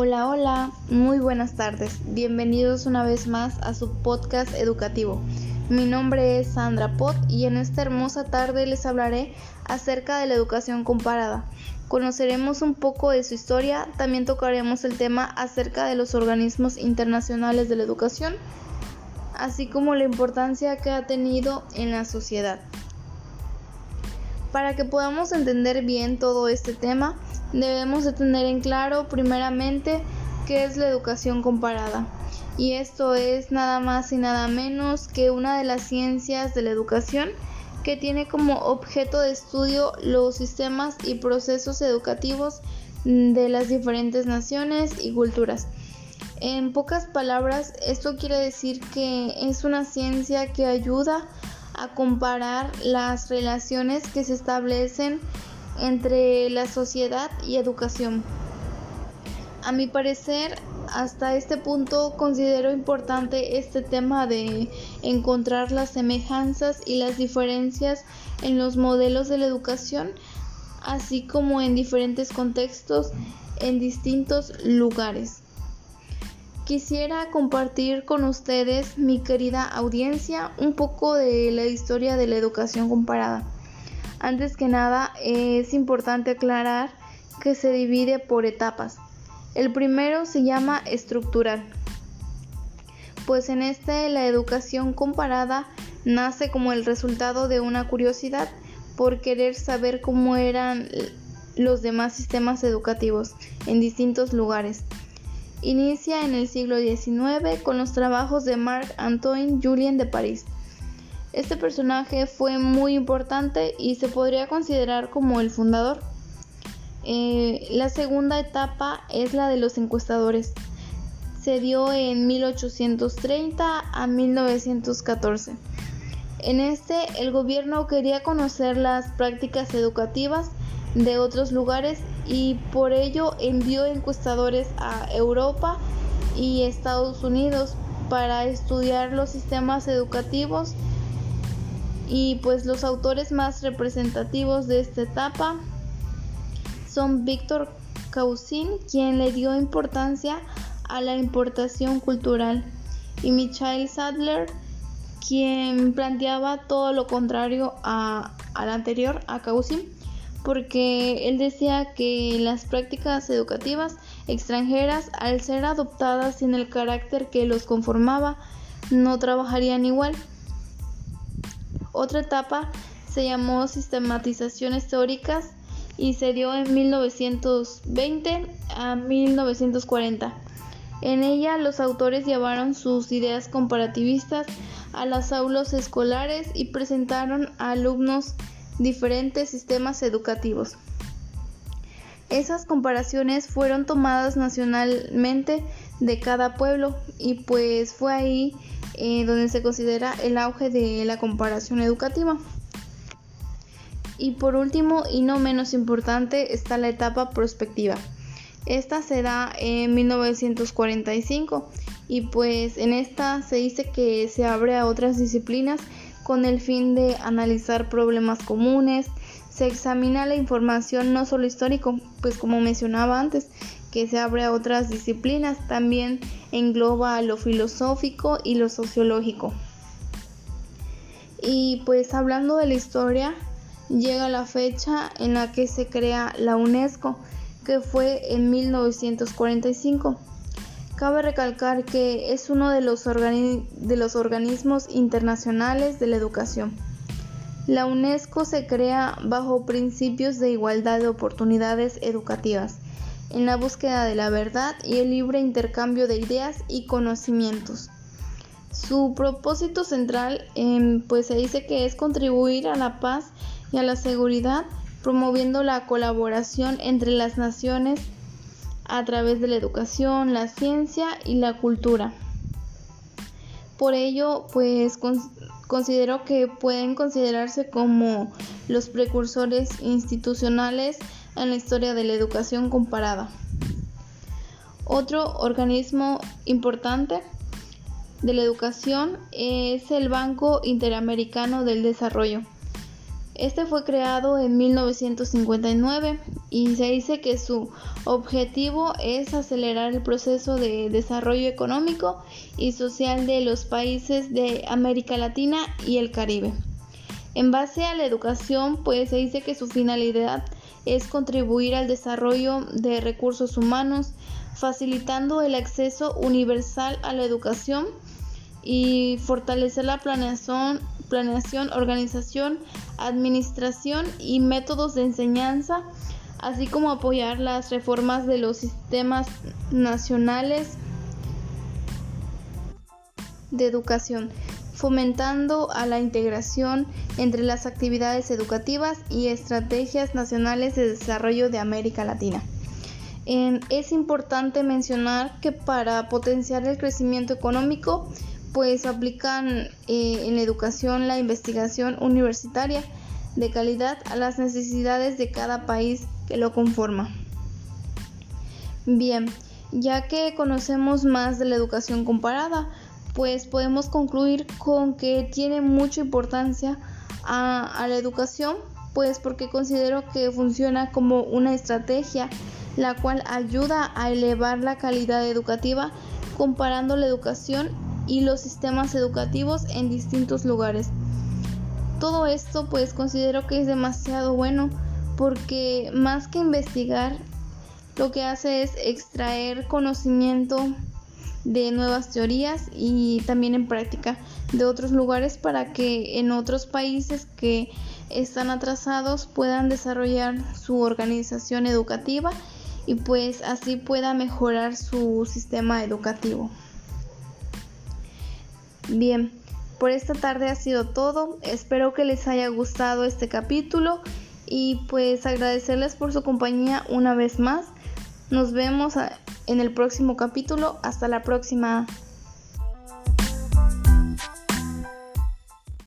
Hola, hola, muy buenas tardes. Bienvenidos una vez más a su podcast educativo. Mi nombre es Sandra Pot y en esta hermosa tarde les hablaré acerca de la educación comparada. Conoceremos un poco de su historia, también tocaremos el tema acerca de los organismos internacionales de la educación, así como la importancia que ha tenido en la sociedad. Para que podamos entender bien todo este tema, debemos de tener en claro primeramente qué es la educación comparada. Y esto es nada más y nada menos que una de las ciencias de la educación que tiene como objeto de estudio los sistemas y procesos educativos de las diferentes naciones y culturas. En pocas palabras, esto quiere decir que es una ciencia que ayuda a comparar las relaciones que se establecen entre la sociedad y educación. A mi parecer, hasta este punto considero importante este tema de encontrar las semejanzas y las diferencias en los modelos de la educación, así como en diferentes contextos en distintos lugares. Quisiera compartir con ustedes, mi querida audiencia, un poco de la historia de la educación comparada. Antes que nada, es importante aclarar que se divide por etapas. El primero se llama estructural, pues en este la educación comparada nace como el resultado de una curiosidad por querer saber cómo eran los demás sistemas educativos en distintos lugares Inicia en el siglo XIX con los trabajos de Marc-Antoine Julien de París. Este personaje fue muy importante y se podría considerar como el fundador. Eh, la segunda etapa es la de los encuestadores. Se dio en 1830 a 1914. En este, el gobierno quería conocer las prácticas educativas de otros lugares y por ello envió encuestadores a Europa y Estados Unidos para estudiar los sistemas educativos y pues los autores más representativos de esta etapa son Víctor Cousin, quien le dio importancia a la importación cultural, y Michael Sadler, quien planteaba todo lo contrario a, al anterior, a Cousin porque él decía que las prácticas educativas extranjeras, al ser adoptadas sin el carácter que los conformaba, no trabajarían igual. Otra etapa se llamó sistematizaciones teóricas y se dio en 1920 a 1940. En ella los autores llevaron sus ideas comparativistas a las aulas escolares y presentaron a alumnos diferentes sistemas educativos. Esas comparaciones fueron tomadas nacionalmente de cada pueblo y pues fue ahí eh, donde se considera el auge de la comparación educativa. Y por último y no menos importante está la etapa prospectiva. Esta se da en 1945 y pues en esta se dice que se abre a otras disciplinas con el fin de analizar problemas comunes. Se examina la información no solo histórico, pues como mencionaba antes, que se abre a otras disciplinas, también engloba lo filosófico y lo sociológico. Y pues hablando de la historia, llega la fecha en la que se crea la UNESCO, que fue en 1945. Cabe recalcar que es uno de los, de los organismos internacionales de la educación. La UNESCO se crea bajo principios de igualdad de oportunidades educativas, en la búsqueda de la verdad y el libre intercambio de ideas y conocimientos. Su propósito central, em, pues se dice que es contribuir a la paz y a la seguridad, promoviendo la colaboración entre las naciones a través de la educación, la ciencia y la cultura. Por ello, pues considero que pueden considerarse como los precursores institucionales en la historia de la educación comparada. Otro organismo importante de la educación es el Banco Interamericano del Desarrollo. Este fue creado en 1959 y se dice que su objetivo es acelerar el proceso de desarrollo económico y social de los países de América Latina y el Caribe. En base a la educación, pues se dice que su finalidad es contribuir al desarrollo de recursos humanos, facilitando el acceso universal a la educación y fortalecer la planeación, planeación, organización, administración y métodos de enseñanza, así como apoyar las reformas de los sistemas nacionales de educación, fomentando a la integración entre las actividades educativas y estrategias nacionales de desarrollo de América Latina. es importante mencionar que para potenciar el crecimiento económico, pues aplican eh, en la educación la investigación universitaria de calidad a las necesidades de cada país que lo conforma. Bien, ya que conocemos más de la educación comparada, pues podemos concluir con que tiene mucha importancia a, a la educación, pues porque considero que funciona como una estrategia la cual ayuda a elevar la calidad educativa comparando la educación y los sistemas educativos en distintos lugares. Todo esto pues considero que es demasiado bueno porque más que investigar lo que hace es extraer conocimiento de nuevas teorías y también en práctica de otros lugares para que en otros países que están atrasados puedan desarrollar su organización educativa y pues así pueda mejorar su sistema educativo. Bien, por esta tarde ha sido todo. Espero que les haya gustado este capítulo y pues agradecerles por su compañía una vez más. Nos vemos en el próximo capítulo. Hasta la próxima.